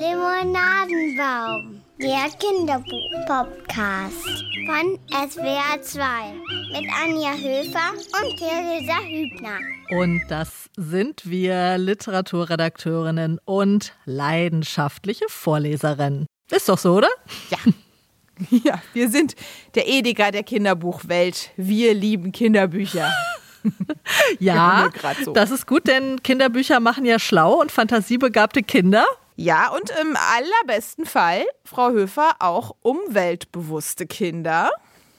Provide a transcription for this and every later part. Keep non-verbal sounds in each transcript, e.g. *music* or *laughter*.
Limonadenbaum, der Kinderbuch-Podcast von SWR 2 mit Anja Höfer und Theresa Hübner. Und das sind wir Literaturredakteurinnen und leidenschaftliche Vorleserinnen. Ist doch so, oder? Ja. *laughs* Ja, wir sind der Edeka der Kinderbuchwelt. Wir lieben Kinderbücher. *laughs* *laughs* ja, so. das ist gut, denn Kinderbücher machen ja schlau und fantasiebegabte Kinder. Ja, und im allerbesten Fall, Frau Höfer, auch umweltbewusste Kinder.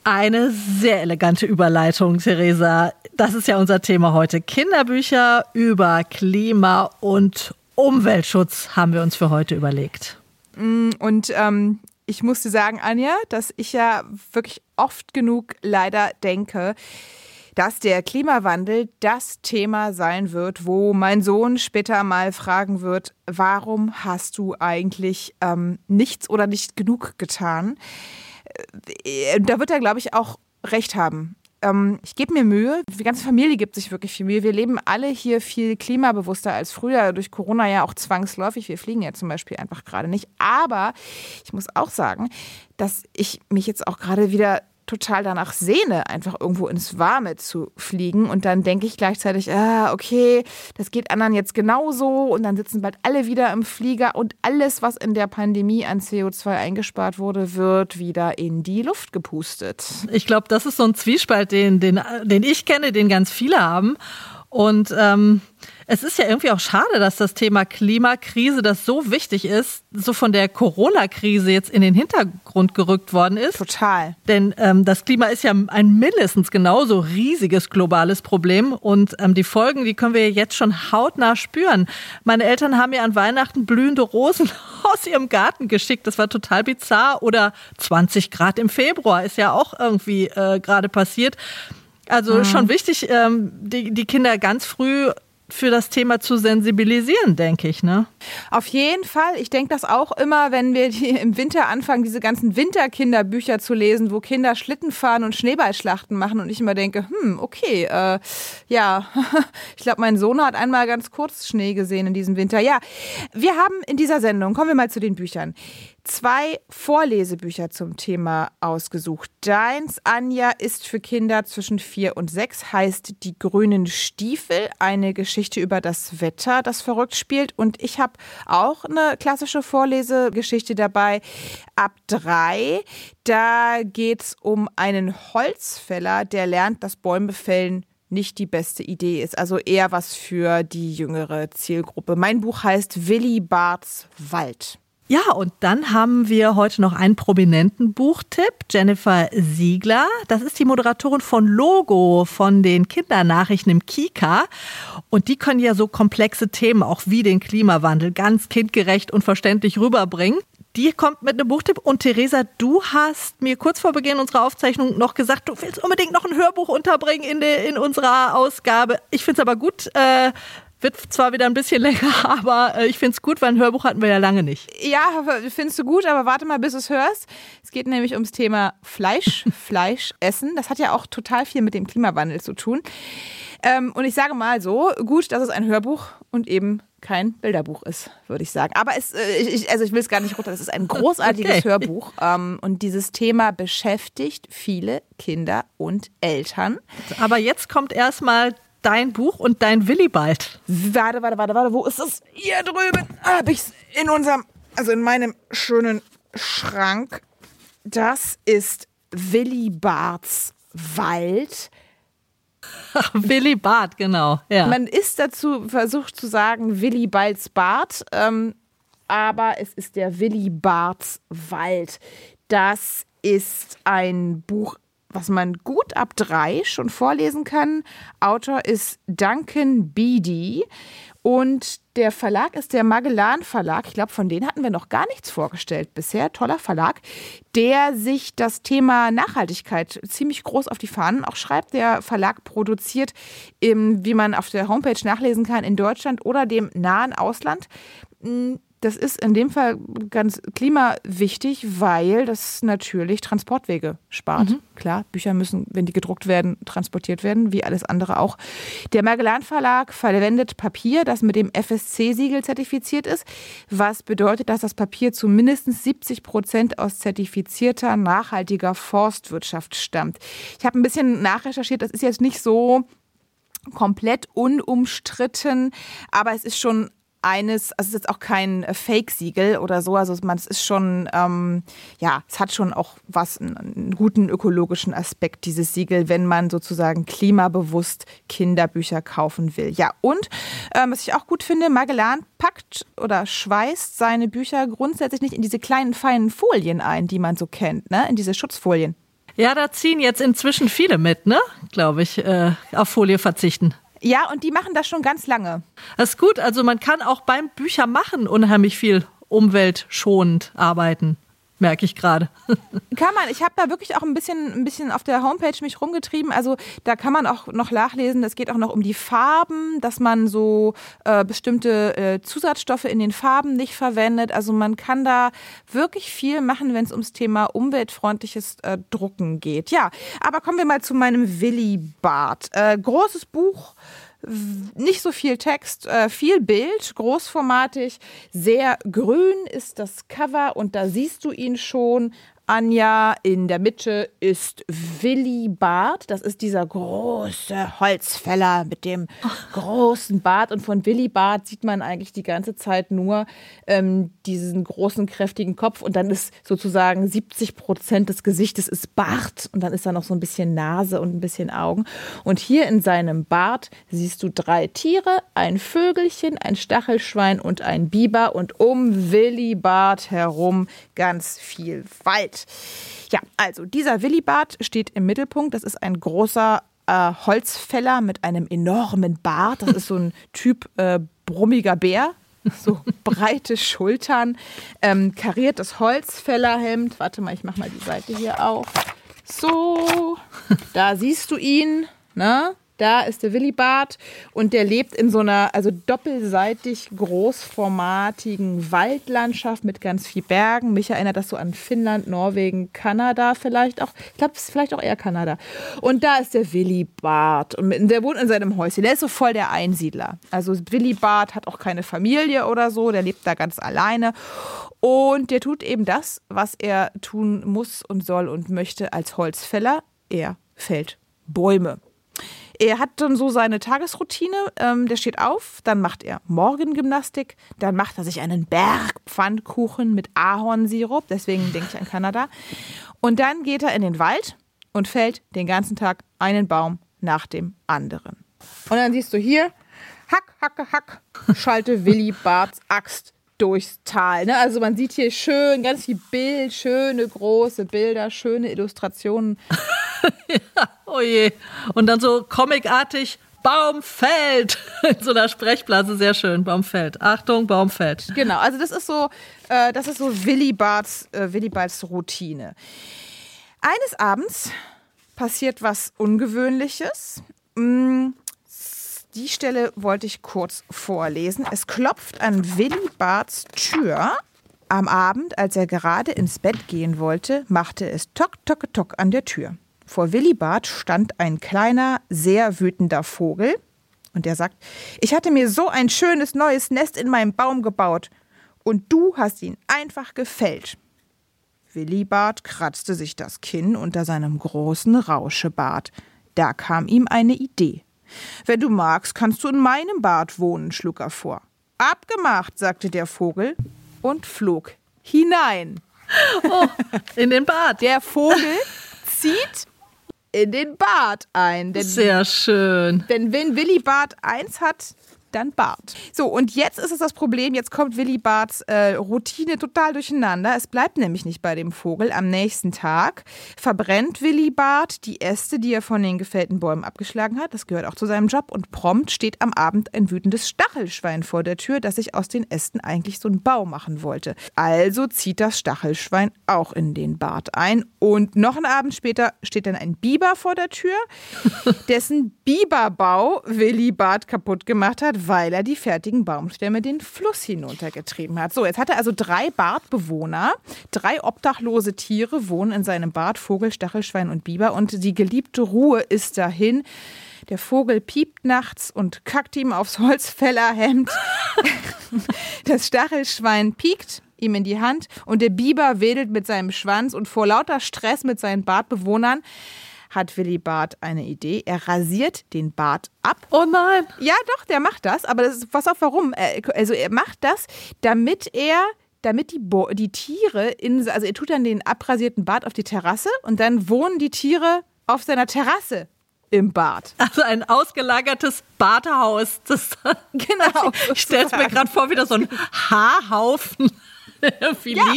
Eine sehr elegante Überleitung, Theresa. Das ist ja unser Thema heute. Kinderbücher über Klima- und Umweltschutz haben wir uns für heute überlegt. Mm, und ähm, ich musste sagen, Anja, dass ich ja wirklich oft genug leider denke, dass der Klimawandel das Thema sein wird, wo mein Sohn später mal fragen wird, warum hast du eigentlich ähm, nichts oder nicht genug getan? Äh, da wird er, glaube ich, auch recht haben. Ähm, ich gebe mir Mühe. Die ganze Familie gibt sich wirklich viel Mühe. Wir leben alle hier viel klimabewusster als früher. Durch Corona ja auch zwangsläufig. Wir fliegen ja zum Beispiel einfach gerade nicht. Aber ich muss auch sagen, dass ich mich jetzt auch gerade wieder total danach sehne, einfach irgendwo ins Warme zu fliegen. Und dann denke ich gleichzeitig, ah, okay, das geht anderen jetzt genauso. Und dann sitzen bald alle wieder im Flieger und alles, was in der Pandemie an CO2 eingespart wurde, wird wieder in die Luft gepustet. Ich glaube, das ist so ein Zwiespalt, den, den, den ich kenne, den ganz viele haben. Und ähm, es ist ja irgendwie auch schade, dass das Thema Klimakrise, das so wichtig ist, so von der Corona-Krise jetzt in den Hintergrund gerückt worden ist. Total. Denn ähm, das Klima ist ja ein mindestens genauso riesiges globales Problem und ähm, die Folgen, die können wir jetzt schon hautnah spüren. Meine Eltern haben mir an Weihnachten blühende Rosen *laughs* aus ihrem Garten geschickt. Das war total bizarr. Oder 20 Grad im Februar ist ja auch irgendwie äh, gerade passiert. Also mhm. schon wichtig, ähm, die, die Kinder ganz früh für das Thema zu sensibilisieren, denke ich, ne? Auf jeden Fall. Ich denke das auch immer, wenn wir *laughs* im Winter anfangen, diese ganzen Winterkinderbücher zu lesen, wo Kinder Schlitten fahren und Schneeballschlachten machen und ich immer denke, hm, okay, äh, ja, *laughs* ich glaube, mein Sohn hat einmal ganz kurz Schnee gesehen in diesem Winter. Ja, wir haben in dieser Sendung, kommen wir mal zu den Büchern, zwei Vorlesebücher zum Thema ausgesucht. Deins, Anja, ist für Kinder zwischen vier und sechs, heißt Die grünen Stiefel, eine Geschichte über das Wetter, das verrückt spielt. Und ich habe auch eine klassische Vorlesegeschichte dabei, ab drei. Da geht es um einen Holzfäller, der lernt, dass Bäume fällen nicht die beste Idee ist. Also eher was für die jüngere Zielgruppe. Mein Buch heißt Willi Barts Wald. Ja, und dann haben wir heute noch einen prominenten Buchtipp, Jennifer Siegler. Das ist die Moderatorin von Logo, von den Kindernachrichten im Kika. Und die können ja so komplexe Themen auch wie den Klimawandel ganz kindgerecht und verständlich rüberbringen. Die kommt mit einem Buchtipp. Und Theresa, du hast mir kurz vor Beginn unserer Aufzeichnung noch gesagt, du willst unbedingt noch ein Hörbuch unterbringen in, de, in unserer Ausgabe. Ich finde es aber gut. Äh, wird zwar wieder ein bisschen *laughs* länger, aber äh, ich finde es gut, weil ein Hörbuch hatten wir ja lange nicht. Ja, findest du gut, aber warte mal, bis du es hörst. Es geht nämlich ums Thema Fleisch, *laughs* Fleisch essen. Das hat ja auch total viel mit dem Klimawandel zu tun. Ähm, und ich sage mal so, gut, dass es ein Hörbuch und eben kein Bilderbuch ist, würde ich sagen. Aber es, äh, ich, also ich will es gar nicht runter. Es ist ein *laughs* großartiges okay. Hörbuch ähm, und dieses Thema beschäftigt viele Kinder und Eltern. Aber jetzt kommt erstmal dein Buch und dein Willibald. Warte, warte, warte, warte. Wo ist es? Hier drüben habe ich es in unserem, also in meinem schönen Schrank. Das ist Willibards Wald. *laughs* Willi Bart, genau. Ja. Man ist dazu versucht zu sagen Willi Balds Bart, ähm, aber es ist der Willi Barts Wald. Das ist ein Buch was man gut ab drei schon vorlesen kann. Autor ist Duncan Beedy und der Verlag ist der Magellan Verlag. Ich glaube, von denen hatten wir noch gar nichts vorgestellt bisher. Toller Verlag, der sich das Thema Nachhaltigkeit ziemlich groß auf die Fahnen auch schreibt. Der Verlag produziert, wie man auf der Homepage nachlesen kann, in Deutschland oder dem nahen Ausland das ist in dem Fall ganz klimawichtig, weil das natürlich Transportwege spart. Mhm. Klar, Bücher müssen, wenn die gedruckt werden, transportiert werden, wie alles andere auch. Der Magellan Verlag verwendet Papier, das mit dem FSC-Siegel zertifiziert ist, was bedeutet, dass das Papier zu mindestens 70 Prozent aus zertifizierter, nachhaltiger Forstwirtschaft stammt. Ich habe ein bisschen nachrecherchiert, das ist jetzt nicht so komplett unumstritten, aber es ist schon eines, also es ist jetzt auch kein äh, Fake-Siegel oder so, also man, es ist schon, ähm, ja, es hat schon auch was, einen guten ökologischen Aspekt, dieses Siegel, wenn man sozusagen klimabewusst Kinderbücher kaufen will. Ja, und ähm, was ich auch gut finde, Magellan packt oder schweißt seine Bücher grundsätzlich nicht in diese kleinen, feinen Folien ein, die man so kennt, ne, in diese Schutzfolien. Ja, da ziehen jetzt inzwischen viele mit, ne? Glaube ich, äh, auf Folie verzichten. Ja, und die machen das schon ganz lange. Das ist gut. Also man kann auch beim Büchermachen unheimlich viel umweltschonend arbeiten merke ich gerade. *laughs* kann man. Ich habe da wirklich auch ein bisschen, ein bisschen auf der Homepage mich rumgetrieben. Also da kann man auch noch nachlesen. Es geht auch noch um die Farben, dass man so äh, bestimmte äh, Zusatzstoffe in den Farben nicht verwendet. Also man kann da wirklich viel machen, wenn es ums Thema umweltfreundliches äh, Drucken geht. Ja, aber kommen wir mal zu meinem Willi-Bart. Äh, großes Buch nicht so viel Text, äh, viel Bild, großformatig, sehr grün ist das Cover und da siehst du ihn schon Anja. In der Mitte ist Willi Bart. Das ist dieser große Holzfäller mit dem großen Bart. Und von Willi Bart sieht man eigentlich die ganze Zeit nur ähm, diesen großen, kräftigen Kopf. Und dann ist sozusagen 70 Prozent des Gesichtes ist Bart. Und dann ist da noch so ein bisschen Nase und ein bisschen Augen. Und hier in seinem Bart siehst du drei Tiere: ein Vögelchen, ein Stachelschwein und ein Biber. Und um Willi Bart herum ganz viel Wald. Ja, also dieser Willibart steht im Mittelpunkt. Das ist ein großer äh, Holzfäller mit einem enormen Bart. Das ist so ein *laughs* Typ äh, brummiger Bär. So breite Schultern, ähm, kariertes Holzfällerhemd. Warte mal, ich mach mal die Seite hier auf. So, da siehst du ihn. Ne? Da ist der Willibart und der lebt in so einer, also doppelseitig großformatigen Waldlandschaft mit ganz viel Bergen. Mich erinnert das so an Finnland, Norwegen, Kanada vielleicht auch. Ich glaube, es ist vielleicht auch eher Kanada. Und da ist der Willibart und der wohnt in seinem Häuschen. Der ist so voll der Einsiedler. Also Willibart hat auch keine Familie oder so, der lebt da ganz alleine. Und der tut eben das, was er tun muss und soll und möchte als Holzfäller. Er fällt Bäume. Er hat dann so seine Tagesroutine. Ähm, der steht auf, dann macht er Morgengymnastik, dann macht er sich einen Berg Pfannkuchen mit Ahornsirup, deswegen denke ich an Kanada. Und dann geht er in den Wald und fällt den ganzen Tag einen Baum nach dem anderen. Und dann siehst du hier, hack, hacke, hack, schalte Willi Barts Axt durchs Tal. Ne? Also man sieht hier schön, ganz viel Bild, schöne große Bilder, schöne Illustrationen. *laughs* ja, oh je. Und dann so comicartig, Baum fällt. *laughs* In so einer Sprechblase, sehr schön. Baum fällt. Achtung, Baum fällt. Genau, also das ist so, äh, das ist so Willi Barts, äh, Willi Barts Routine. Eines Abends passiert was Ungewöhnliches. Mm, die Stelle wollte ich kurz vorlesen. Es klopft an Willi Barts Tür. Am Abend, als er gerade ins Bett gehen wollte, machte es Tock, Tock, Tock an der Tür. Vor Willibart stand ein kleiner, sehr wütender Vogel und der sagt, ich hatte mir so ein schönes neues Nest in meinem Baum gebaut und du hast ihn einfach gefällt. Willibart kratzte sich das Kinn unter seinem großen Rauschebart. Da kam ihm eine Idee. Wenn du magst, kannst du in meinem Bad wohnen, schlug er vor. Abgemacht, sagte der Vogel und flog hinein. Oh, in den Bad. Der Vogel zieht in den Bart ein. Denn, Sehr schön. Denn wenn Willi Bart eins hat, dann Bart. So, und jetzt ist es das Problem, jetzt kommt Willi Barts äh, Routine total durcheinander. Es bleibt nämlich nicht bei dem Vogel. Am nächsten Tag verbrennt Willi Bart die Äste, die er von den gefällten Bäumen abgeschlagen hat. Das gehört auch zu seinem Job. Und prompt steht am Abend ein wütendes Stachelschwein vor der Tür, das sich aus den Ästen eigentlich so einen Bau machen wollte. Also zieht das Stachelschwein auch in den Bart ein. Und noch einen Abend später steht dann ein Biber vor der Tür, *laughs* dessen Biberbau Willi Bart kaputt gemacht hat, weil er die fertigen Baumstämme den Fluss hinuntergetrieben hat. So, jetzt hat er also drei Bartbewohner, drei obdachlose Tiere wohnen in seinem Bad, Vogel, Stachelschwein und Biber und die geliebte Ruhe ist dahin. Der Vogel piept nachts und kackt ihm aufs Holzfällerhemd. *laughs* Das Stachelschwein piekt ihm in die Hand und der Biber wedelt mit seinem Schwanz und vor lauter Stress mit seinen Bartbewohnern hat Willi Barth eine Idee. Er rasiert den Bart ab. Oh nein. Ja, doch, der macht das. Aber das ist, pass auf, warum? Also er macht das, damit er damit die, Bo die Tiere in, also er tut dann den abrasierten Bart auf die Terrasse und dann wohnen die Tiere auf seiner Terrasse im Bad. Also ein ausgelagertes Badehaus. Das, *laughs* genau. *laughs* Ich stelle es mir gerade vor, wie da so ein Haarhaufen *laughs* irgendwie Ja.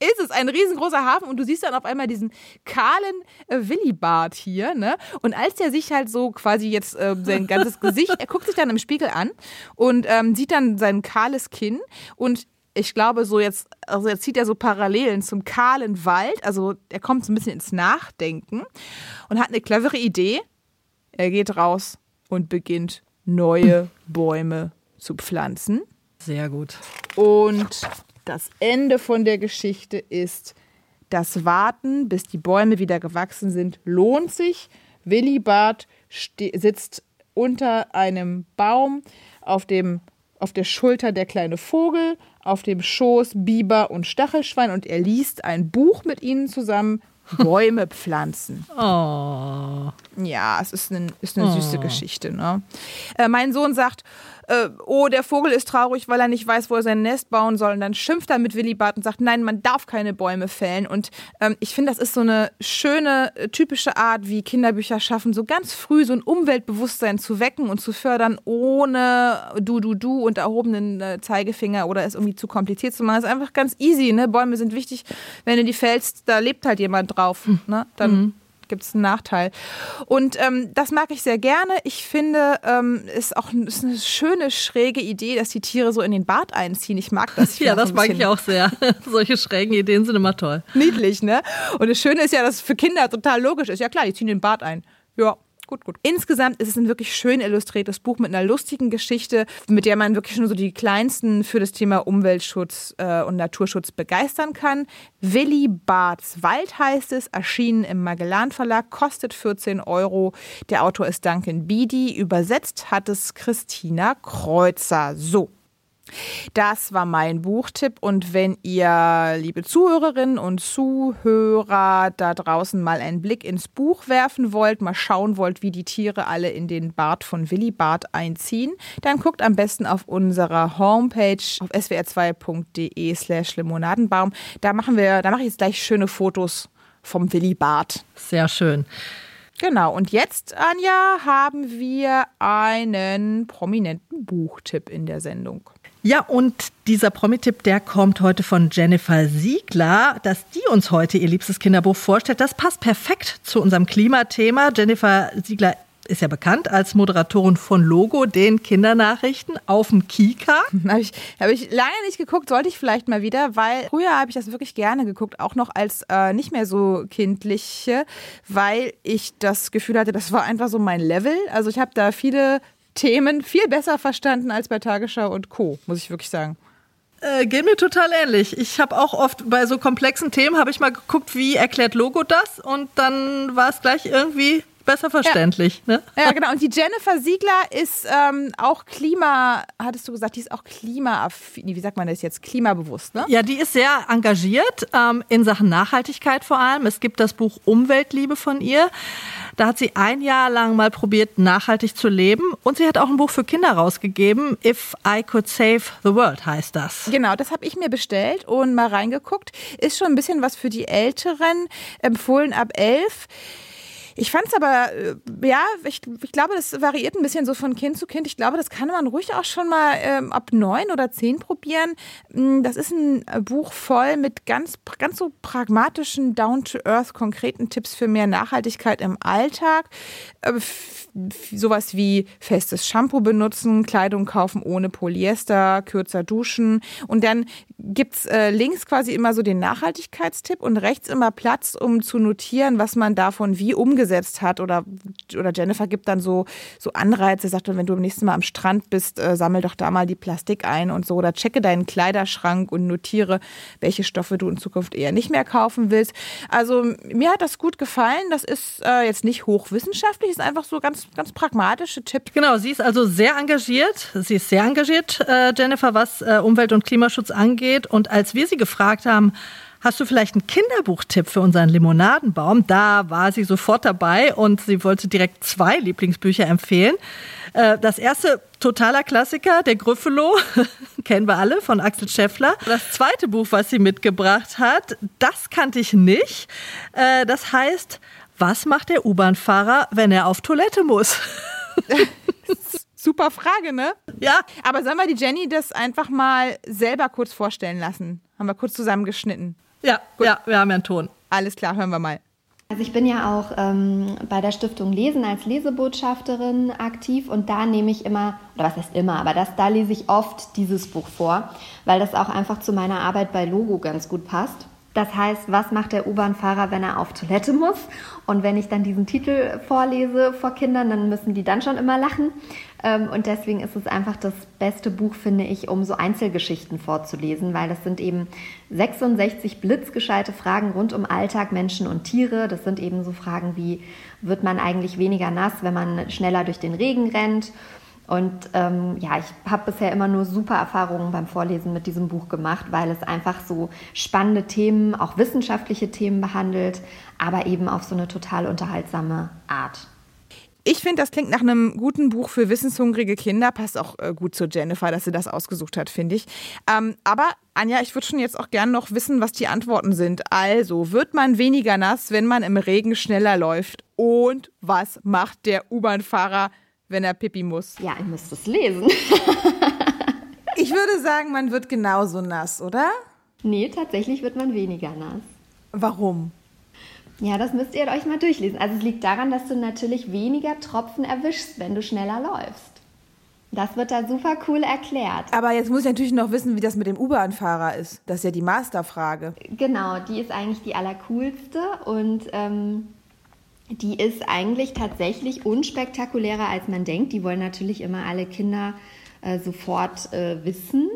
Ist es ein riesengroßer Hafen und du siehst dann auf einmal diesen kahlen äh, Willibart hier, ne? Und als der sich halt so quasi jetzt äh, sein ganzes Gesicht, er guckt sich dann im Spiegel an und ähm, sieht dann sein kahles Kinn und ich glaube, so jetzt, also jetzt zieht er so Parallelen zum kahlen Wald. Also er kommt so ein bisschen ins Nachdenken und hat eine clevere Idee. Er geht raus und beginnt neue Bäume zu pflanzen. Sehr gut. Und das Ende von der Geschichte ist, das Warten, bis die Bäume wieder gewachsen sind, lohnt sich. Willi Barth ste- sitzt unter einem Baum, auf, dem, auf der Schulter der kleine Vogel, auf dem Schoß Biber und Stachelschwein und er liest ein Buch mit ihnen zusammen. *laughs* Bäume pflanzen. Oh. Ja, es ist, ein, ist eine süße Geschichte. Ne? Äh, mein Sohn sagt, äh, oh, der Vogel ist traurig, weil er nicht weiß, wo er sein Nest bauen soll. Und dann schimpft er mit Willi Barth und sagt, nein, man darf keine Bäume fällen. Und ähm, ich finde, das ist so eine schöne, äh, typische Art, wie Kinderbücher schaffen, so ganz früh so ein Umweltbewusstsein zu wecken und zu fördern, ohne du, du, du und erhobenen äh, Zeigefinger oder es irgendwie zu kompliziert zu machen. Es ist einfach ganz easy. Ne? Bäume sind wichtig. Wenn du die fällst, da lebt halt jemand drauf. Ne? Dann gibt es einen Nachteil. Und ähm, das mag ich sehr gerne. Ich finde, ähm, ist auch ist eine schöne, schräge Idee, dass die Tiere so in den Bart einziehen. Ich mag das. Ich Ja, das mag ich auch sehr. *laughs* Solche schrägen Ideen sind immer toll. Niedlich, ne? Und das Schöne ist ja, dass es für Kinder total logisch ist. Ja klar, die ziehen den Bart ein. Ja. Gut, gut. Insgesamt ist es ein wirklich schön illustriertes Buch mit einer lustigen Geschichte, mit der man wirklich schon so die Kleinsten für das Thema Umweltschutz äh, und Naturschutz begeistern kann. Willi Barths Wald heißt es, erschienen im Magellan Verlag, kostet 14 Euro. Der Autor ist Duncan Beedy. Übersetzt hat es Christina Kreuzer. So. Das war mein Buchtipp. Und wenn ihr, liebe Zuhörerinnen und Zuhörer, da draußen mal einen Blick ins Buch werfen wollt, mal schauen wollt, wie die Tiere alle in den Bart von Willi Barth einziehen, dann guckt am besten auf unserer Homepage auf swr2.de slash limonadenbaum. Da machen wir, da mache ich jetzt gleich schöne Fotos vom Willi Barth. Sehr schön. Genau, und jetzt, Anja, haben wir einen prominenten Buchtipp in der Sendung. Ja, und dieser Promi-Tipp, der kommt heute von Jennifer Siegler, dass die uns heute ihr liebstes Kinderbuch vorstellt. Das passt perfekt zu unserem Klimathema. Jennifer Siegler ist ja bekannt als Moderatorin von Logo, den Kindernachrichten auf dem Kika. *laughs* Habe ich, hab ich lange nicht geguckt, sollte ich vielleicht mal wieder, weil früher habe ich das wirklich gerne geguckt, auch noch als äh, nicht mehr so kindliche, weil ich das Gefühl hatte, das war einfach so mein Level. Also ich habe da viele Themen viel besser verstanden als bei Tagesschau und Co., muss ich wirklich sagen. Äh, geht mir total ähnlich. Ich habe auch oft bei so komplexen Themen, habe ich mal geguckt, wie erklärt Logo das und dann war es gleich irgendwie besser verständlich. Ne? Ja, genau. Und die Jennifer Siegler ist ähm, auch Klima, hattest du gesagt, die ist auch klimaaffin, wie sagt man das jetzt, klimabewusst, ne? Ja, die ist sehr engagiert ähm, in Sachen Nachhaltigkeit vor allem. Es gibt das Buch Umweltliebe von ihr. Da hat sie ein Jahr lang mal probiert, nachhaltig zu leben. Und sie hat auch ein Buch für Kinder rausgegeben. If I Could Save the World heißt das. Genau, das habe ich mir bestellt und mal reingeguckt. Ist schon ein bisschen was für die Älteren, empfohlen ab elf. Ich fand es aber, äh, ja, ich, ich glaube, das variiert ein bisschen so von Kind zu Kind. Ich glaube, das kann man ruhig auch schon mal ähm, ab neun oder zehn probieren. Mm, Das ist ein Buch voll mit ganz, ganz so pragmatischen, down-to-earth, konkreten Tipps für mehr Nachhaltigkeit im Alltag. Äh, Sowas wie festes Shampoo benutzen, Kleidung kaufen ohne Polyester, kürzer duschen. Und dann gibt's äh, links quasi immer so den Nachhaltigkeitstipp und rechts immer Platz, um zu notieren, was man davon wie umgesetzt umgesetzt hat oder, oder Jennifer gibt dann so, so Anreize, sagt wenn du beim nächsten Mal am Strand bist, äh, sammel doch da mal die Plastik ein und so oder checke deinen Kleiderschrank und notiere, welche Stoffe du in Zukunft eher nicht mehr kaufen willst. Also mir hat das gut gefallen. Das ist äh, jetzt nicht hochwissenschaftlich, ist einfach so ganz, ganz pragmatische Tipp. Genau, sie ist also sehr engagiert. Sie ist sehr engagiert, äh, Jennifer, was äh, Umwelt- und Klimaschutz angeht. Und als wir sie gefragt haben, Hast du vielleicht einen Kinderbuchtipp für unseren Limonadenbaum? Da war sie sofort dabei und sie wollte direkt zwei Lieblingsbücher empfehlen. Äh, das erste totaler Klassiker, der Gryffalo, *laughs* kennen wir alle von Axel Scheffler. Das zweite Buch, was sie mitgebracht hat, das kannte ich nicht. Äh, das heißt, was macht der U-Bahn-Fahrer, wenn er auf Toilette muss? *laughs* Super Frage, ne? Ja. Aber sollen wir die Jenny das einfach mal selber kurz vorstellen lassen? Haben wir kurz zusammengeschnitten. Ja, Gut. ja, wir haben ja einen Ton. Alles klar, hören wir mal. Also ich bin ja auch ähm, bei der Stiftung Lesen als Lesebotschafterin aktiv und da nehme ich immer, oder was heißt immer, aber das, da lese ich oft dieses Buch vor, weil das auch einfach zu meiner Arbeit bei Logo ganz gut passt. Das heißt, was macht der U-Bahn-Fahrer, wenn er auf Toilette muss? Und wenn ich dann diesen Titel vorlese vor Kindern, dann müssen die dann schon immer lachen. Ähm, und deswegen ist es einfach das beste Buch, finde ich, um so Einzelgeschichten vorzulesen, weil das sind eben 66 blitzgescheite Fragen rund um Alltag, Menschen und Tiere. Das sind eben so Fragen wie, wird man eigentlich weniger nass, wenn man schneller durch den Regen rennt? Und ähm, ja, ich habe bisher immer nur super Erfahrungen beim Vorlesen mit diesem Buch gemacht, weil es einfach so spannende Themen, auch wissenschaftliche Themen behandelt, aber eben auf so eine total unterhaltsame Art. Ich finde, das klingt nach einem guten Buch für wissenshungrige Kinder. Passt auch äh, gut zu Jennifer, dass sie das ausgesucht hat, finde ich. Ähm, aber Anja, ich würde schon jetzt auch gerne noch wissen, was die Antworten sind. Also, wird man weniger nass, wenn man im Regen schneller läuft? Und was macht der U-Bahn-Fahrer, wenn er pipi muss. Ja, ihr müsst es lesen. *laughs* ich würde sagen, man wird genauso nass, oder? Nee, tatsächlich wird man weniger nass. Warum? Ja, das müsst ihr euch mal durchlesen. Also es liegt daran, dass du natürlich weniger Tropfen erwischst, wenn du schneller läufst. Das wird da super cool erklärt. Aber jetzt muss ich natürlich noch wissen, wie das mit dem U-Bahn-Fahrer ist. Das ist ja die Masterfrage. Genau, die ist eigentlich die allercoolste und ähm, die ist eigentlich tatsächlich unspektakulärer, als man denkt. Die wollen natürlich immer alle Kinder äh, sofort äh, wissen.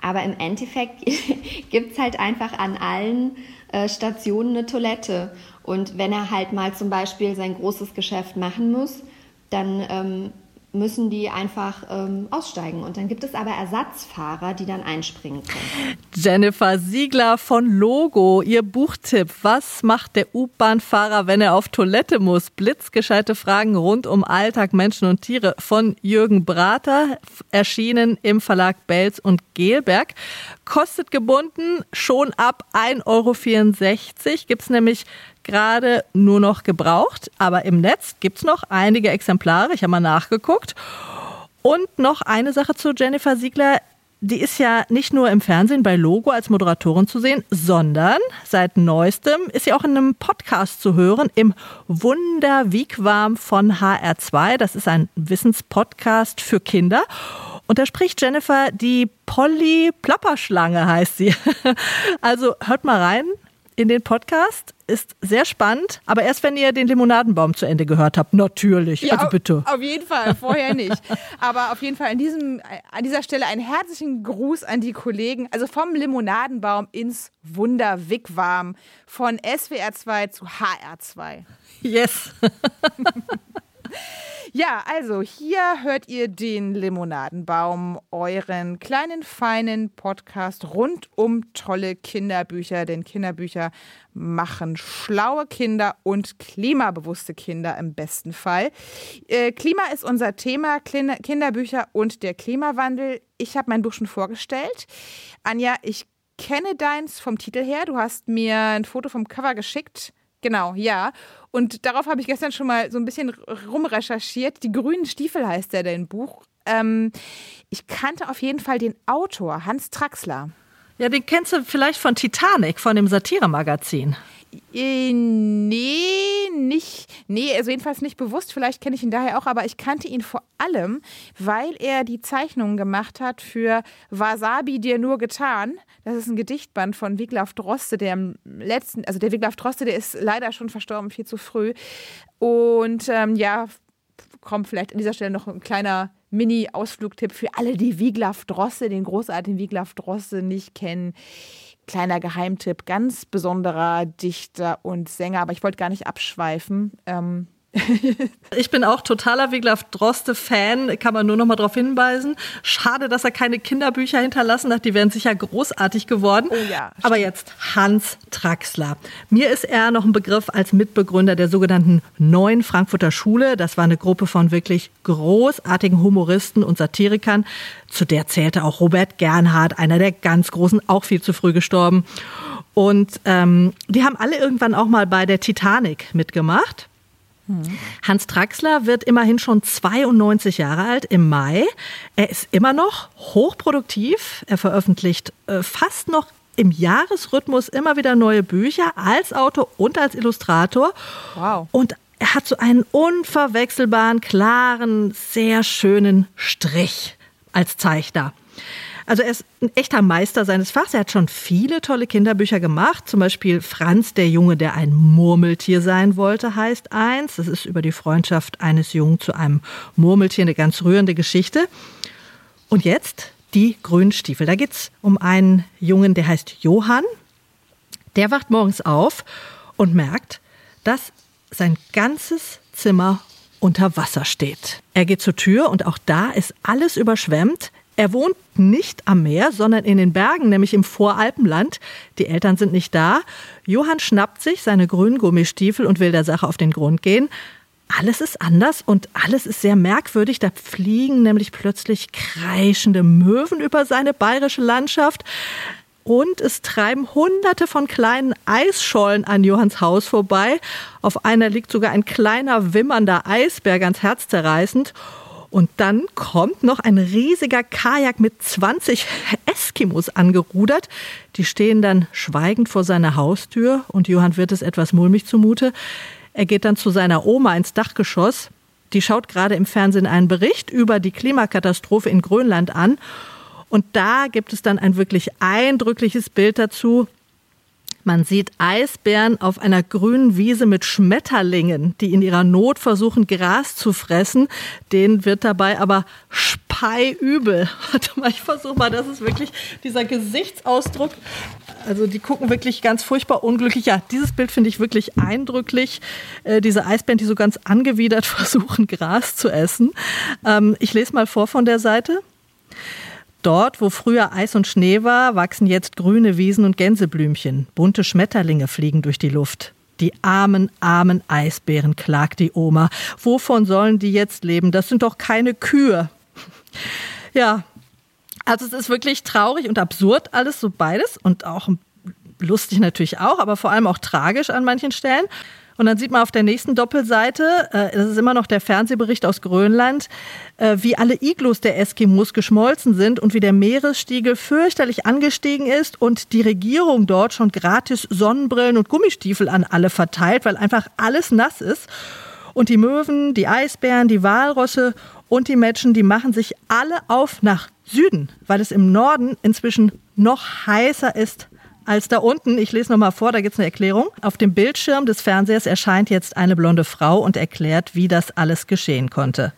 Aber im Endeffekt *laughs* gibt es halt einfach an allen äh, Stationen eine Toilette. Und wenn er halt mal zum Beispiel sein großes Geschäft machen muss, dann ähm, müssen die einfach ähm, aussteigen. Und dann gibt es aber Ersatzfahrer, die dann einspringen können. Jennifer Siegler von Logo, ihr Buchtipp. Was macht der U-Bahn-Fahrer, wenn er auf Toilette muss? Blitzgescheite Fragen rund um Alltag, Menschen und Tiere von Jürgen Brater, erschienen im Verlag Belz und Gelberg. Kostet gebunden schon ab 1,64 Euro. Gibt es nämlich gerade nur noch gebraucht, aber im Netz gibt es noch einige Exemplare. Ich habe mal nachgeguckt. Und noch eine Sache zu Jennifer Siegler. Die ist ja nicht nur im Fernsehen bei Logo als Moderatorin zu sehen, sondern seit neuestem ist sie auch in einem Podcast zu hören im Wunder Wiegwarm von HR2. Das ist ein Wissenspodcast für Kinder. Und da spricht Jennifer die Polly Plapperschlange heißt sie. *laughs* Also hört mal rein in den Podcast ist sehr spannend, aber erst wenn ihr den Limonadenbaum zu Ende gehört habt, natürlich. Ja, also bitte. Auf jeden Fall, vorher nicht. aber auf jeden Fall an, diesem, an dieser Stelle einen herzlichen Gruß an die Kollegen. Also vom Limonadenbaum ins Wunder Wigwam von SWR 2 zu HR 2. Yes. *laughs* Ja, also hier hört ihr den Limonadenbaum, euren kleinen, feinen Podcast rund um tolle Kinderbücher. Denn Kinderbücher machen schlaue Kinder und klimabewusste Kinder im besten Fall. Äh, Klima ist unser Thema, Kinderbücher und der Klimawandel. Ich habe mein Buch schon vorgestellt. Anja, ich kenne deins vom Titel her. Du hast mir ein Foto vom Cover geschickt. Genau, ja. Und darauf habe ich gestern schon mal so ein bisschen rumrecherchiert. Die grünen Stiefel heißt der dein Buch. Ähm, ich kannte auf jeden Fall den Autor, Hans Traxler. Ja, den kennst du vielleicht von Titanic, von dem Satiremagazin. Äh, nee, nicht. Nee, also jedenfalls nicht bewusst. Vielleicht kenne ich ihn daher auch, aber ich kannte ihn vor allem, weil er die Zeichnungen gemacht hat für Wasabi dir nur getan. Das ist ein Gedichtband von Wiglaf Droste, der im letzten, also der Wiglaf Droste, der ist leider schon verstorben, viel zu früh. Und ähm, ja, kommt vielleicht an dieser Stelle noch ein kleiner Mini-Ausflugtipp für alle, die Wiglaf Droste, den großartigen Wiglaf Droste nicht kennen kleiner Geheimtipp, ganz besonderer Dichter und Sänger, aber ich wollte gar nicht abschweifen. Ähm, *laughs* ich bin auch totaler Wiglaf Droste-Fan, kann man nur noch mal darauf hinweisen. Schade, dass er keine Kinderbücher hinterlassen hat, die wären sicher großartig geworden. Oh ja, Aber jetzt Hans Traxler. Mir ist er noch ein Begriff als Mitbegründer der sogenannten Neuen Frankfurter Schule. Das war eine Gruppe von wirklich großartigen Humoristen und Satirikern. Zu der zählte auch Robert Gernhardt, einer der ganz Großen, auch viel zu früh gestorben. Und ähm, die haben alle irgendwann auch mal bei der Titanic mitgemacht. Hans Traxler wird immerhin schon 92 Jahre alt im Mai. Er ist immer noch hochproduktiv. Er veröffentlicht äh, fast noch im Jahresrhythmus immer wieder neue Bücher als Autor und als Illustrator. Wow. Und er hat so einen unverwechselbaren, klaren, sehr schönen Strich als Zeichner. Also er ist ein echter Meister seines Fachs. Er hat schon viele tolle Kinderbücher gemacht. Zum Beispiel Franz, der Junge, der ein Murmeltier sein wollte, heißt eins. Das ist über die Freundschaft eines Jungen zu einem Murmeltier, eine ganz rührende Geschichte. Und jetzt die grünen Stiefel. Da geht es um einen Jungen, der heißt Johann. Der wacht morgens auf und merkt, dass sein ganzes Zimmer unter Wasser steht. Er geht zur Tür und auch da ist alles überschwemmt. Er wohnt nicht am Meer, sondern in den Bergen, nämlich im Voralpenland. Die Eltern sind nicht da. Johann schnappt sich seine grünen Gummistiefel und will der Sache auf den Grund gehen. Alles ist anders und alles ist sehr merkwürdig. Da fliegen nämlich plötzlich kreischende Möwen über seine bayerische Landschaft. Und es treiben hunderte von kleinen Eisschollen an Johanns Haus vorbei. Auf einer liegt sogar ein kleiner wimmernder Eisbär, ganz herzzerreißend. Und dann kommt noch ein riesiger Kajak mit 20 Eskimos angerudert. Die stehen dann schweigend vor seiner Haustür und Johann wird es etwas mulmig zumute. Er geht dann zu seiner Oma ins Dachgeschoss. Die schaut gerade im Fernsehen einen Bericht über die Klimakatastrophe in Grönland an. Und da gibt es dann ein wirklich eindrückliches Bild dazu. Man sieht Eisbären auf einer grünen Wiese mit Schmetterlingen, die in ihrer Not versuchen, Gras zu fressen. Denen wird dabei aber speiübel. *laughs* Warte mal, ich versuche mal, das ist wirklich dieser Gesichtsausdruck. Also die gucken wirklich ganz furchtbar unglücklich. Ja, dieses Bild finde ich wirklich eindrücklich. Äh, diese Eisbären, die so ganz angewidert *laughs* versuchen, Gras zu essen. Ähm, ich lese mal vor von der Seite. Dort, wo früher Eis und Schnee war, wachsen jetzt grüne Wiesen und Gänseblümchen. Bunte Schmetterlinge fliegen durch die Luft. Die armen, armen Eisbären, klagt die Oma. Wovon sollen die jetzt leben? Das sind doch keine Kühe. Ja, also es ist wirklich traurig und absurd alles, so beides. Und auch lustig natürlich auch, aber vor allem auch tragisch an manchen Stellen. Und dann sieht man auf der nächsten Doppelseite, äh, das ist immer noch der Fernsehbericht aus Grönland, äh, wie alle Iglus der Eskimos geschmolzen sind und wie der Meeresstiegel fürchterlich angestiegen ist und die Regierung dort schon gratis Sonnenbrillen und Gummistiefel an alle verteilt, weil einfach alles nass ist. Und die Möwen, die Eisbären, die Walrosse und die Menschen, die machen sich alle auf nach Süden, weil es im Norden inzwischen noch heißer ist als da unten. Ich lese nochmal vor, da gibt es eine Erklärung. Auf dem Bildschirm des Fernsehers erscheint jetzt eine blonde Frau und erklärt, wie das alles geschehen konnte.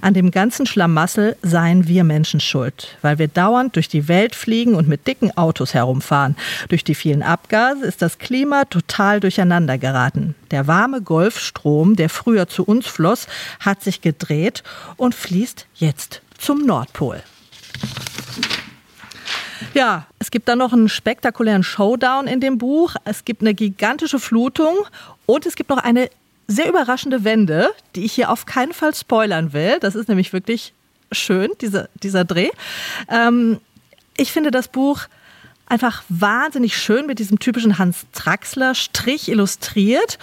An dem ganzen Schlamassel seien wir Menschen schuld, weil wir dauernd durch die Welt fliegen und mit dicken Autos herumfahren. Durch die vielen Abgase ist das Klima total durcheinander geraten. Der warme Golfstrom, der früher zu uns floss, hat sich gedreht und fließt jetzt zum Nordpol. Ja, es gibt dann noch einen spektakulären Showdown in dem Buch. Es gibt eine gigantische Flutung und es gibt noch eine sehr überraschende Wende, die ich hier auf keinen Fall spoilern will. Das ist nämlich wirklich schön, dieser, dieser Dreh. Ähm, ich finde das Buch einfach wahnsinnig schön mit diesem typischen Hans Traxler Strich illustriert.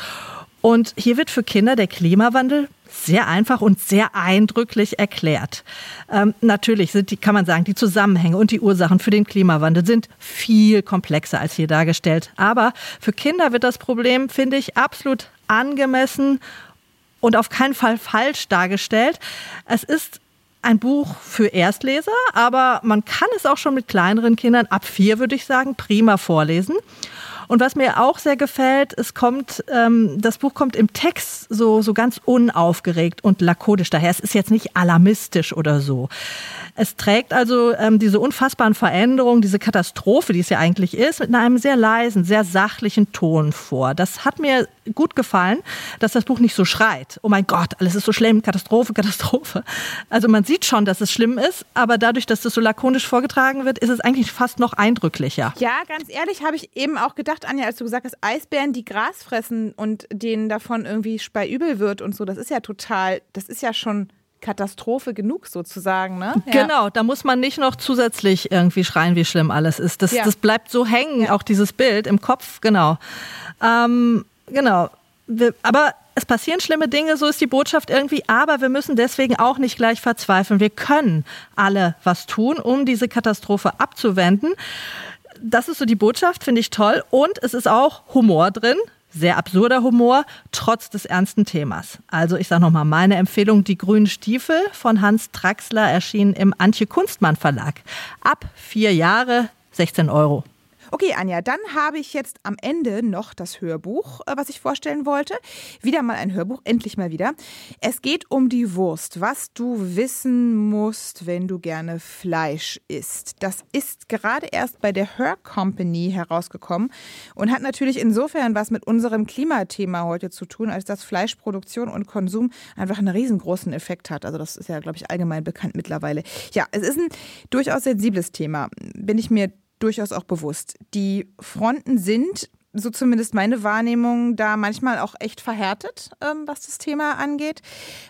Und hier wird für Kinder der Klimawandel sehr einfach und sehr eindrücklich erklärt. Ähm, natürlich sind die, kann man sagen, die Zusammenhänge und die Ursachen für den Klimawandel sind viel komplexer als hier dargestellt. Aber für Kinder wird das Problem, finde ich, absolut angemessen und auf keinen Fall falsch dargestellt. Es ist ein Buch für Erstleser, aber man kann es auch schon mit kleineren Kindern, ab vier würde ich sagen, prima vorlesen. Und was mir auch sehr gefällt, es kommt, ähm, das Buch kommt im Text so, so ganz unaufgeregt und lakonisch daher. Es ist jetzt nicht alarmistisch oder so. Es trägt also ähm, diese unfassbaren Veränderungen, diese Katastrophe, die es ja eigentlich ist, mit einem sehr leisen, sehr sachlichen Ton vor. Das hat mir gut gefallen, dass das Buch nicht so schreit. Oh mein Gott, alles ist so schlimm, Katastrophe, *laughs* Katastrophe. Also man sieht schon, dass es schlimm ist, aber dadurch, dass das so lakonisch vorgetragen wird, ist es eigentlich fast noch eindrücklicher. Ja, ganz ehrlich habe ich eben auch gedacht, Anja, als du gesagt hast, Eisbären, die Gras fressen und denen davon irgendwie speiübel wird und so, das ist ja total, das ist ja schon Katastrophe genug sozusagen, ne? Ja. Genau, da muss man nicht noch zusätzlich irgendwie schreien, wie schlimm alles ist. Das, ja. das bleibt so hängen, ja. auch dieses Bild im Kopf, genau. Ähm, genau. Wir, aber es passieren schlimme Dinge, so ist die Botschaft irgendwie, aber wir müssen deswegen auch nicht gleich verzweifeln. Wir können alle was tun, um diese Katastrophe abzuwenden. Das ist so die Botschaft, finde ich toll. Und es ist auch Humor drin sehr absurder Humor, trotz des ernsten Themas. Also ich sage nochmal, meine Empfehlung, die grünen Stiefel von Hans Traxler erschienen im Antje Kunstmann Verlag. Ab vier Jahre, 16 Euro. Okay, Anja, dann habe ich jetzt am Ende noch das Hörbuch, äh, was ich vorstellen wollte. Wieder mal ein Hörbuch, endlich mal wieder. Es geht um die Wurst, was du wissen musst, wenn du gerne Fleisch isst. Das ist gerade erst bei der Hör Company herausgekommen und hat natürlich insofern was mit unserem Klimathema heute zu tun, als dass Fleischproduktion und Konsum einfach einen riesengroßen Effekt hat. Also das ist ja, glaube ich, allgemein bekannt mittlerweile. Ja, es ist ein durchaus sensibles Thema, bin ich mir durchaus auch bewusst. Die Fronten sind, so zumindest meine Wahrnehmung, da manchmal auch echt verhärtet, ähm, was das Thema angeht.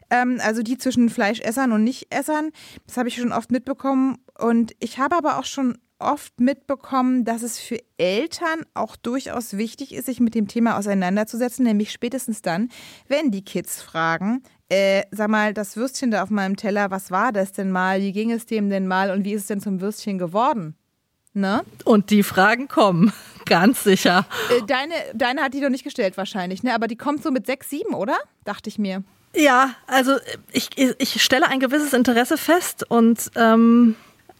Ähm, also die zwischen Fleischessern und Nichtessern, das habe ich schon oft mitbekommen. Und ich habe aber auch schon oft mitbekommen, dass es für Eltern auch durchaus wichtig ist, sich mit dem Thema auseinanderzusetzen, nämlich spätestens dann, wenn die Kids fragen, äh, sag mal, das Würstchen da auf meinem Teller, was war das denn mal? Wie ging es dem denn mal und wie ist es denn zum Würstchen geworden? Ne? Und die Fragen kommen, *laughs* ganz sicher. Äh, deine, deine hat die doch nicht gestellt wahrscheinlich, ne? Aber die kommt so mit sechs, sieben, oder? Dachte ich mir. Ja, also ich, ich stelle ein gewisses Interesse fest und ähm,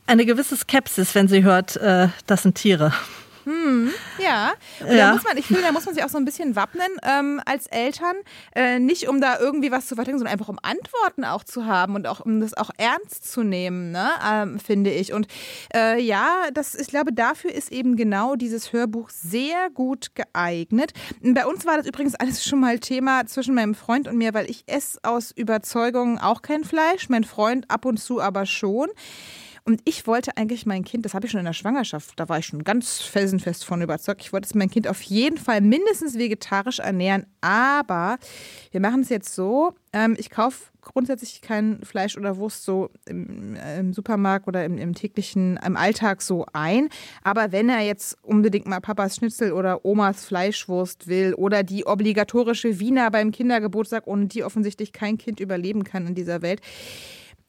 eine gewisse Skepsis, wenn sie hört, äh, das sind Tiere. Hm, ja. Und ja. da muss man, ich finde, da muss man sich auch so ein bisschen wappnen ähm, als Eltern. Äh, nicht um da irgendwie was zu verteidigen, sondern einfach um Antworten auch zu haben und auch um das auch ernst zu nehmen, ne? Ähm, finde ich. Und äh, ja, das, ich glaube, dafür ist eben genau dieses Hörbuch sehr gut geeignet. Bei uns war das übrigens alles schon mal Thema zwischen meinem Freund und mir, weil ich esse aus Überzeugung auch kein Fleisch, mein Freund ab und zu aber schon. Und ich wollte eigentlich mein Kind, das habe ich schon in der Schwangerschaft, da war ich schon ganz felsenfest von überzeugt, ich wollte mein Kind auf jeden Fall mindestens vegetarisch ernähren. Aber wir machen es jetzt so, ähm, ich kaufe grundsätzlich kein Fleisch oder Wurst so im, im Supermarkt oder im, im, täglichen, im Alltag so ein. Aber wenn er jetzt unbedingt mal Papas Schnitzel oder Omas Fleischwurst will oder die obligatorische Wiener beim Kindergeburtstag, ohne die offensichtlich kein Kind überleben kann in dieser Welt,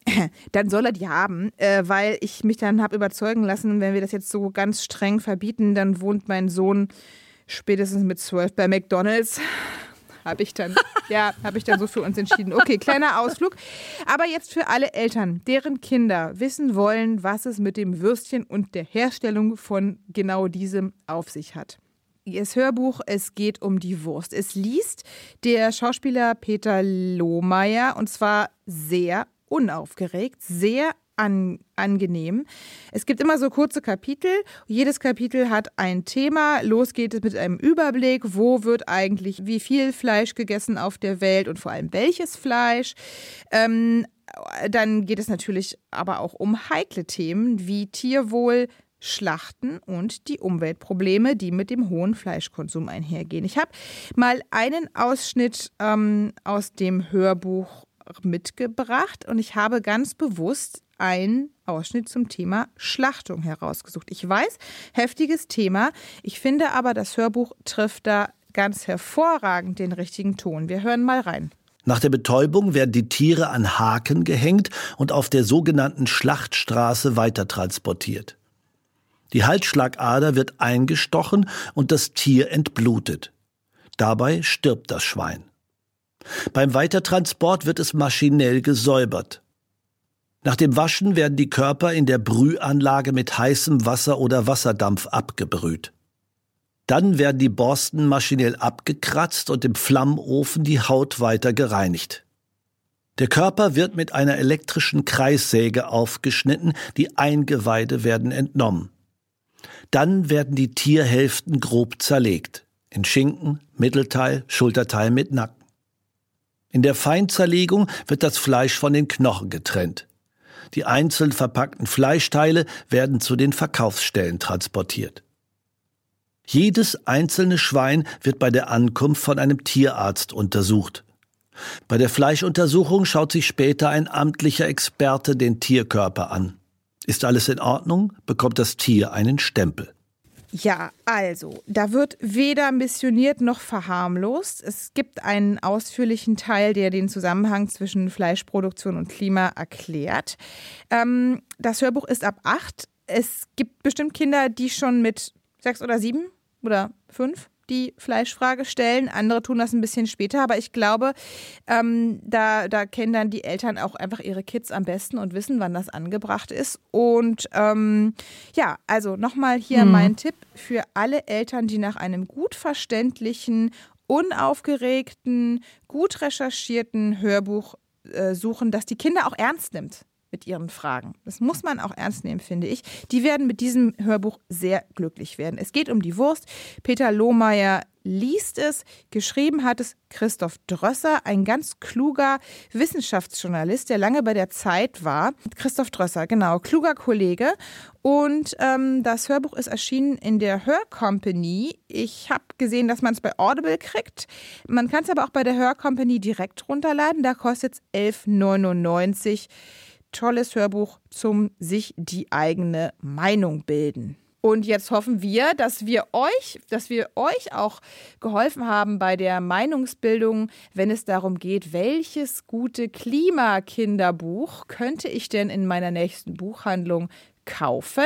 *laughs* dann soll er die haben, äh, weil ich mich dann habe überzeugen lassen, wenn wir das jetzt so ganz streng verbieten, dann wohnt mein Sohn spätestens mit zwölf bei McDonalds. *sighs* Habe ich dann, *laughs* ja, habe ich dann so für uns entschieden. Okay, kleiner Ausflug. Aber jetzt für alle Eltern, deren Kinder wissen wollen, was es mit dem Würstchen und der Herstellung von genau diesem auf sich hat. Das Hörbuch Es geht um die Wurst. Es liest der Schauspieler Peter Lohmeier und zwar sehr unaufgeregt, sehr an, angenehm. Es gibt immer so kurze Kapitel. Jedes Kapitel hat ein Thema. Los geht es mit einem Überblick. Wo wird eigentlich wie viel Fleisch gegessen auf der Welt und vor allem welches Fleisch? Ähm, dann geht es natürlich aber auch um heikle Themen wie Tierwohl, Schlachten und die Umweltprobleme, die mit dem hohen Fleischkonsum einhergehen. Ich habe mal einen Ausschnitt ähm, aus dem Hörbuch mitgebracht und ich habe ganz bewusst einen Ausschnitt zum Thema Schlachtung herausgesucht. Ich weiß, heftiges Thema. Ich finde aber, das Hörbuch trifft da ganz hervorragend den richtigen Ton. Wir hören mal rein. Nach der Betäubung werden die Tiere an Haken gehängt und auf der sogenannten Schlachtstraße weitertransportiert. Die Halsschlagader wird eingestochen und das Tier entblutet. Dabei stirbt das Schwein. Beim Weitertransport wird es maschinell gesäubert. Nach dem Waschen werden die Körper in der Brühanlage mit heißem Wasser oder Wasserdampf abgebrüht. Dann werden die Borsten maschinell abgekratzt und im Flammofen die Haut weiter gereinigt. Der Körper wird mit einer elektrischen Kreissäge aufgeschnitten, die Eingeweide werden entnommen. Dann werden die Tierhälften grob zerlegt. In Schinken, Mittelteil, Schulterteil mit Nacken. In der Feinzerlegung wird das Fleisch von den Knochen getrennt. Die einzeln verpackten Fleischteile werden zu den Verkaufsstellen transportiert. Jedes einzelne Schwein wird bei der Ankunft von einem Tierarzt untersucht. Bei der Fleischuntersuchung schaut sich später ein amtlicher Experte den Tierkörper an. Ist alles in Ordnung, bekommt das Tier einen Stempel. Ja, also, da wird weder missioniert noch verharmlost. Es gibt einen ausführlichen Teil, der den Zusammenhang zwischen Fleischproduktion und Klima erklärt. Ähm, das Hörbuch ist ab acht. Es gibt bestimmt Kinder, die schon mit sechs oder sieben oder fünf die Fleischfrage stellen. Andere tun das ein bisschen später, aber ich glaube, ähm, da, da kennen dann die Eltern auch einfach ihre Kids am besten und wissen, wann das angebracht ist. Und ähm, ja, also nochmal hier hm. mein Tipp für alle Eltern, die nach einem gut verständlichen, unaufgeregten, gut recherchierten Hörbuch äh, suchen, das die Kinder auch ernst nimmt mit ihren Fragen. Das muss man auch ernst nehmen, finde ich. Die werden mit diesem Hörbuch sehr glücklich werden. Es geht um die Wurst. Peter Lohmeier liest es. Geschrieben hat es Christoph Drösser, ein ganz kluger Wissenschaftsjournalist, der lange bei der Zeit war. Christoph Drösser, genau, kluger Kollege. Und ähm, das Hörbuch ist erschienen in der Hör Company. Ich habe gesehen, dass man es bei Audible kriegt. Man kann es aber auch bei der Hör Company direkt runterladen. Da kostet es 11,99 tolles Hörbuch zum sich die eigene Meinung bilden. Und jetzt hoffen wir, dass wir euch, dass wir euch auch geholfen haben bei der Meinungsbildung, wenn es darum geht, welches gute Klimakinderbuch könnte ich denn in meiner nächsten Buchhandlung kaufen?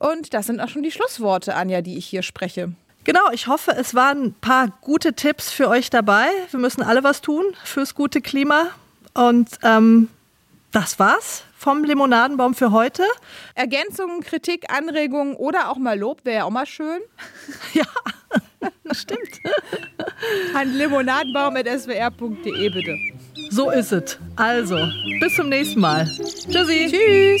Und das sind auch schon die Schlussworte, Anja, die ich hier spreche. Genau, ich hoffe, es waren ein paar gute Tipps für euch dabei. Wir müssen alle was tun fürs gute Klima. Und ähm, das war's vom Limonadenbaum für heute. Ergänzungen, Kritik, Anregungen oder auch mal Lob wäre ja auch mal schön. *laughs* ja, stimmt. An limonadenbaum.swr.de bitte. So ist es. Also, bis zum nächsten Mal. Tschüssi. Tschüss.